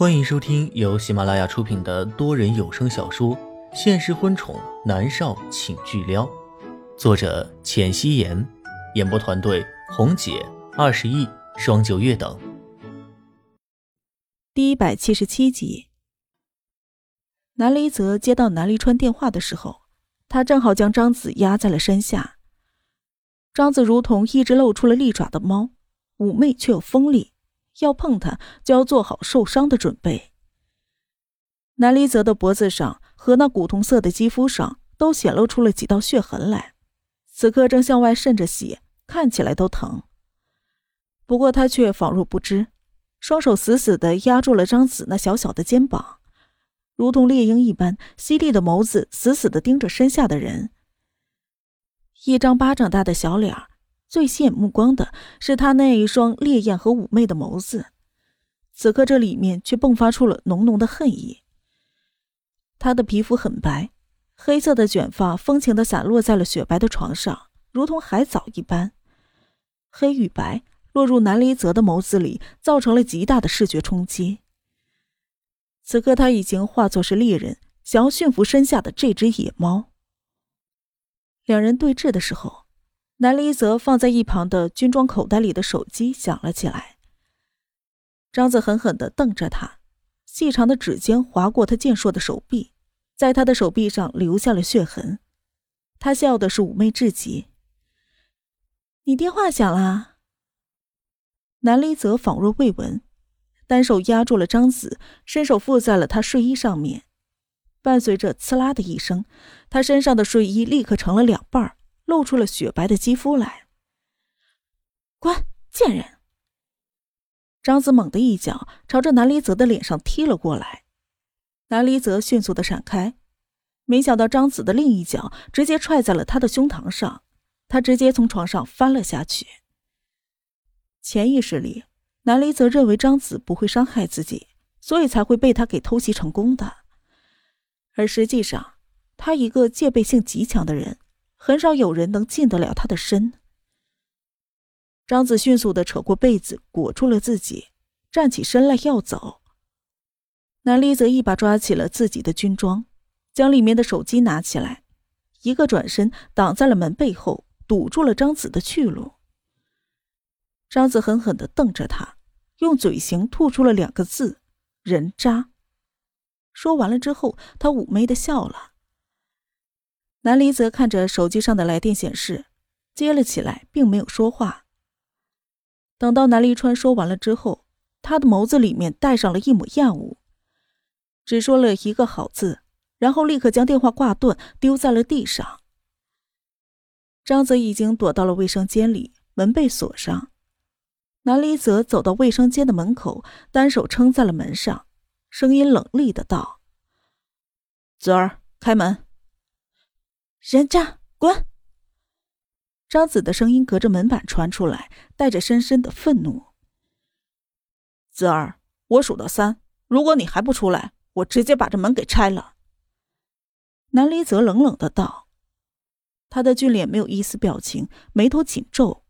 欢迎收听由喜马拉雅出品的多人有声小说《现实婚宠男少请巨撩》，作者：浅汐颜，演播团队：红姐、二十亿、双九月等。第一百七十七集，南离泽接到南离川电话的时候，他正好将张子压在了山下。张子如同一只露出了利爪的猫，妩媚却又锋利。要碰他，就要做好受伤的准备。南离泽的脖子上和那古铜色的肌肤上都显露出了几道血痕来，此刻正向外渗着血，看起来都疼。不过他却仿若不知，双手死死的压住了张子那小小的肩膀，如同猎鹰一般犀利的眸子死死的盯着身下的人，一张巴掌大的小脸儿。最吸引目光的是他那一双烈焰和妩媚的眸子，此刻这里面却迸发出了浓浓的恨意。他的皮肤很白，黑色的卷发风情的散落在了雪白的床上，如同海藻一般。黑与白落入南离泽的眸子里，造成了极大的视觉冲击。此刻他已经化作是猎人，想要驯服身下的这只野猫。两人对峙的时候。南离泽放在一旁的军装口袋里的手机响了起来。张子狠狠地瞪着他，细长的指尖划过他健硕的手臂，在他的手臂上留下了血痕。他笑的是妩媚至极。你电话响了。南离泽仿若未闻，单手压住了张子，伸手附在了他睡衣上面，伴随着“呲啦”的一声，他身上的睡衣立刻成了两半儿。露出了雪白的肌肤来。滚，贱人！张子猛地一脚朝着南离泽的脸上踢了过来，南离泽迅速的闪开，没想到张子的另一脚直接踹在了他的胸膛上，他直接从床上翻了下去。潜意识里，南离泽认为张子不会伤害自己，所以才会被他给偷袭成功的，而实际上，他一个戒备性极强的人。很少有人能近得了他的身。张子迅速的扯过被子裹住了自己，站起身来要走。南离则一把抓起了自己的军装，将里面的手机拿起来，一个转身挡在了门背后，堵住了张子的去路。张子狠狠的瞪着他，用嘴型吐出了两个字：“人渣。”说完了之后，他妩媚的笑了。南离则看着手机上的来电显示，接了起来，并没有说话。等到南离川说完了之后，他的眸子里面带上了一抹厌恶，只说了一个“好”字，然后立刻将电话挂断，丢在了地上。张泽已经躲到了卫生间里，门被锁上。南离泽走到卫生间的门口，单手撑在了门上，声音冷厉的道：“泽儿，开门。”人渣，滚！张子的声音隔着门板传出来，带着深深的愤怒。子儿，我数到三，如果你还不出来，我直接把这门给拆了。南离泽冷冷的道，他的俊脸没有一丝表情，眉头紧皱。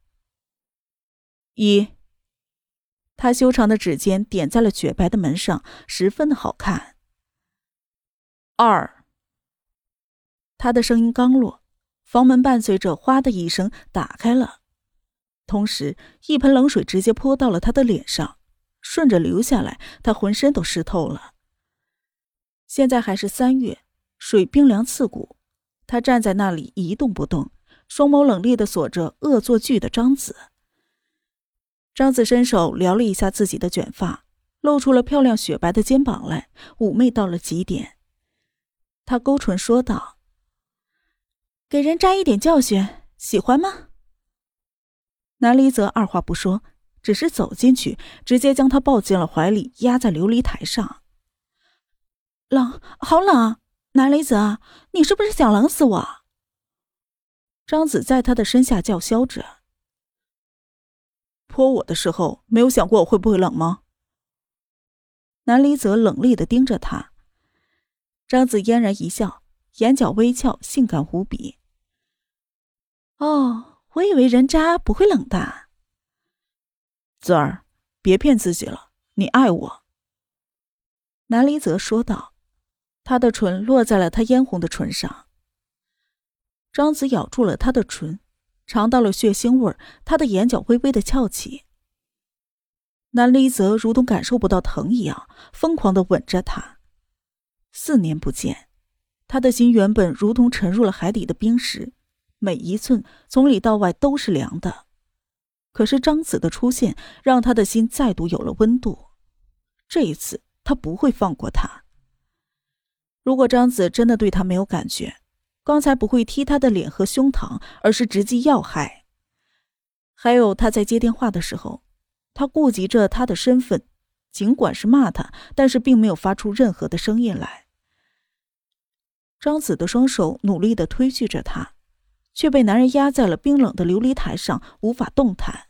一，他修长的指尖点在了雪白的门上，十分的好看。二。他的声音刚落，房门伴随着“哗”的一声打开了，同时一盆冷水直接泼到了他的脸上，顺着流下来，他浑身都湿透了。现在还是三月，水冰凉刺骨，他站在那里一动不动，双眸冷冽的锁着恶作剧的张子。张子伸手撩了一下自己的卷发，露出了漂亮雪白的肩膀来，妩媚到了极点。他勾唇说道。给人扎一点教训，喜欢吗？南离泽二话不说，只是走进去，直接将他抱进了怀里，压在琉璃台上。冷，好冷！南离泽，你是不是想冷死我？张子在他的身下叫嚣着。泼我的时候，没有想过我会不会冷吗？南离泽冷厉的盯着他。张子嫣然一笑，眼角微翘，性感无比。哦，我以为人渣不会冷的。子儿，别骗自己了，你爱我。南离泽说道，他的唇落在了他嫣红的唇上。张子咬住了他的唇，尝到了血腥味他的眼角微微的翘起。南离泽如同感受不到疼一样，疯狂的吻着他。四年不见，他的心原本如同沉入了海底的冰石，每一寸从里到外都是凉的。可是张子的出现，让他的心再度有了温度。这一次，他不会放过他。如果张子真的对他没有感觉，刚才不会踢他的脸和胸膛，而是直击要害。还有他在接电话的时候，他顾及着他的身份，尽管是骂他，但是并没有发出任何的声音来。张子的双手努力的推拒着他，却被男人压在了冰冷的琉璃台上，无法动弹。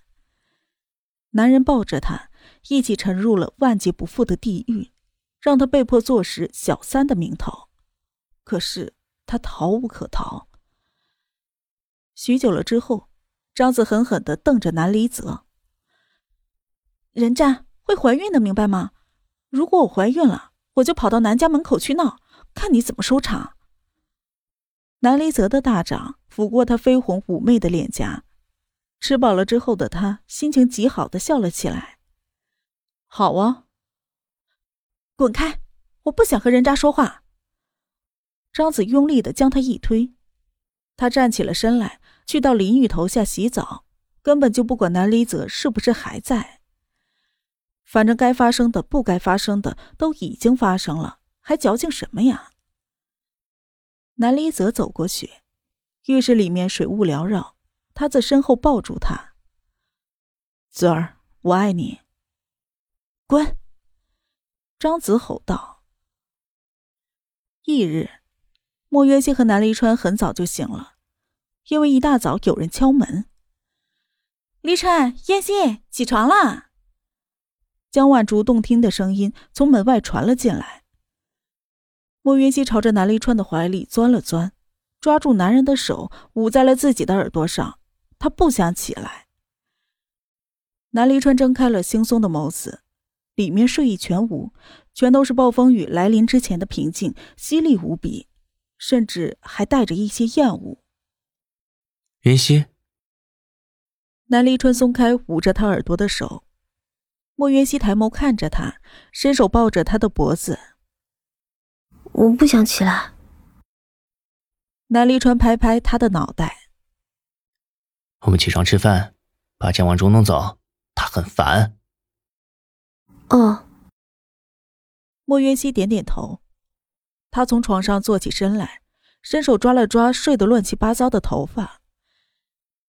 男人抱着他，一起沉入了万劫不复的地狱，让他被迫坐实小三的名头。可是。他逃无可逃。许久了之后，张子狠狠的瞪着南离泽：“人家会怀孕的，明白吗？如果我怀孕了，我就跑到南家门口去闹，看你怎么收场。”南离泽的大掌抚过他绯红妩媚的脸颊，吃饱了之后的他心情极好的笑了起来：“好啊，滚开！我不想和人渣说话。”张子用力的将他一推，他站起了身来，去到淋浴头下洗澡，根本就不管南离泽是不是还在。反正该发生的、不该发生的都已经发生了，还矫情什么呀？南离泽走过去，浴室里面水雾缭绕，他在身后抱住他：“子儿，我爱你。”滚！张子吼道。翌日。莫渊熙和南离川很早就醒了，因为一大早有人敲门。离川、燕熙，起床了！江晚竹动听的声音从门外传了进来。莫渊熙朝着南离川的怀里钻了钻，抓住男人的手捂在了自己的耳朵上，他不想起来。南离川睁开了惺忪的眸子，里面睡意全无，全都是暴风雨来临之前的平静，犀利无比。甚至还带着一些厌恶。云溪，南离川松开捂着他耳朵的手，莫云溪抬眸看着他，伸手抱着他的脖子。我不想起来。南离川拍拍他的脑袋。我们起床吃饭，把江晚竹弄走，他很烦。哦。莫云溪点点头。他从床上坐起身来，伸手抓了抓睡得乱七八糟的头发。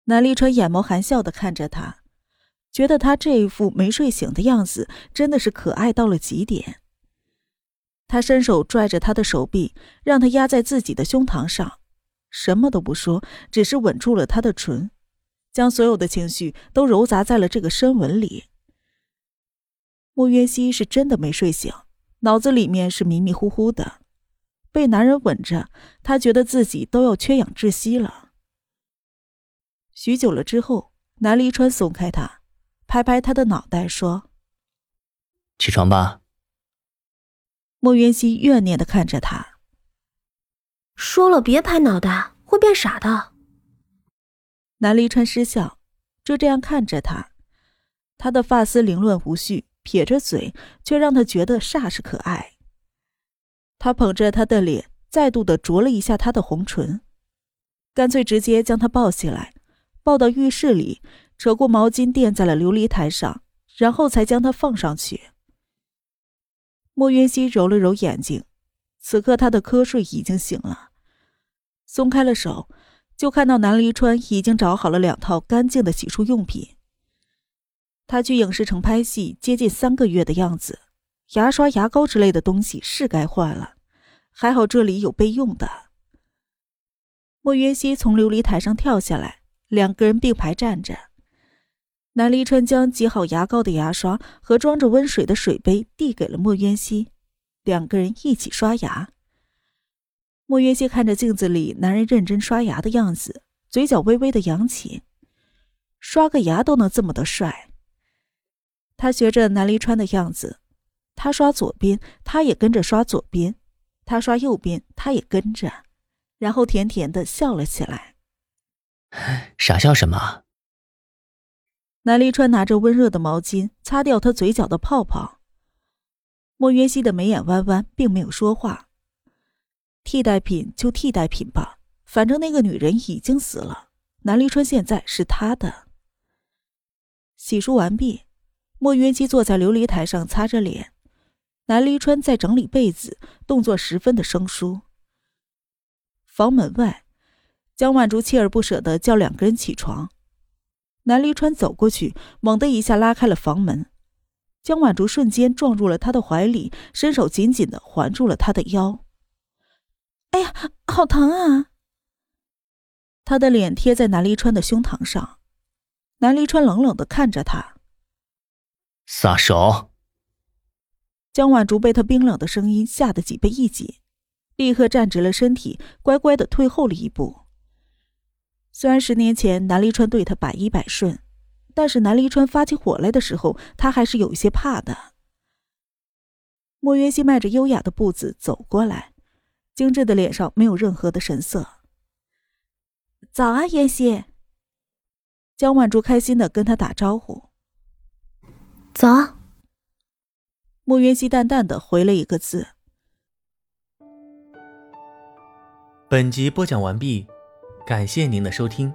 南立川眼眸含笑的看着他，觉得他这一副没睡醒的样子真的是可爱到了极点。他伸手拽着他的手臂，让他压在自己的胸膛上，什么都不说，只是吻住了他的唇，将所有的情绪都揉杂在了这个深吻里。莫渊熙是真的没睡醒，脑子里面是迷迷糊糊的。被男人吻着，他觉得自己都要缺氧窒息了。许久了之后，南离川松开他，拍拍他的脑袋说：“起床吧。”莫云熙怨念的看着他，说了别拍脑袋，会变傻的。南离川失笑，就这样看着他，他的发丝凌乱无序，撇着嘴，却让他觉得煞是可爱。他捧着她的脸，再度的啄了一下她的红唇，干脆直接将她抱起来，抱到浴室里，扯过毛巾垫在了琉璃台上，然后才将她放上去。莫云熙揉了揉眼睛，此刻他的瞌睡已经醒了，松开了手，就看到南离川已经找好了两套干净的洗漱用品。他去影视城拍戏接近三个月的样子。牙刷、牙膏之类的东西是该换了，还好这里有备用的。莫云熙从琉璃台上跳下来，两个人并排站着。南离川将挤好牙膏的牙刷和装着温水的水杯递给了莫渊熙，两个人一起刷牙。莫渊熙看着镜子里男人认真刷牙的样子，嘴角微微的扬起，刷个牙都能这么的帅。他学着南离川的样子。他刷左边，他也跟着刷左边；他刷右边，他也跟着，然后甜甜的笑了起来。傻笑什么？南离川拿着温热的毛巾擦掉他嘴角的泡泡。莫约西的眉眼弯弯，并没有说话。替代品就替代品吧，反正那个女人已经死了，南离川现在是他的。洗漱完毕，莫约基坐在琉璃台上擦着脸，南离川在整理被子，动作十分的生疏。房门外，江万竹锲而不舍的叫两个人起床。南离川走过去，猛地一下拉开了房门，江晚竹瞬间撞入了他的怀里，伸手紧紧的环住了他的腰。哎呀，好疼啊！他的脸贴在南离川的胸膛上，南离川冷冷的看着他，撒手。江晚竹被他冰冷的声音吓得脊背一紧，立刻站直了身体，乖乖的退后了一步。虽然十年前南离川对他百依百顺，但是南离川发起火来的时候，他还是有一些怕的。莫云熙迈着优雅的步子走过来，精致的脸上没有任何的神色。早啊，妍希。江晚竹开心的跟他打招呼。早。莫云西淡淡的回了一个字。本集播讲完毕。感谢您的收听。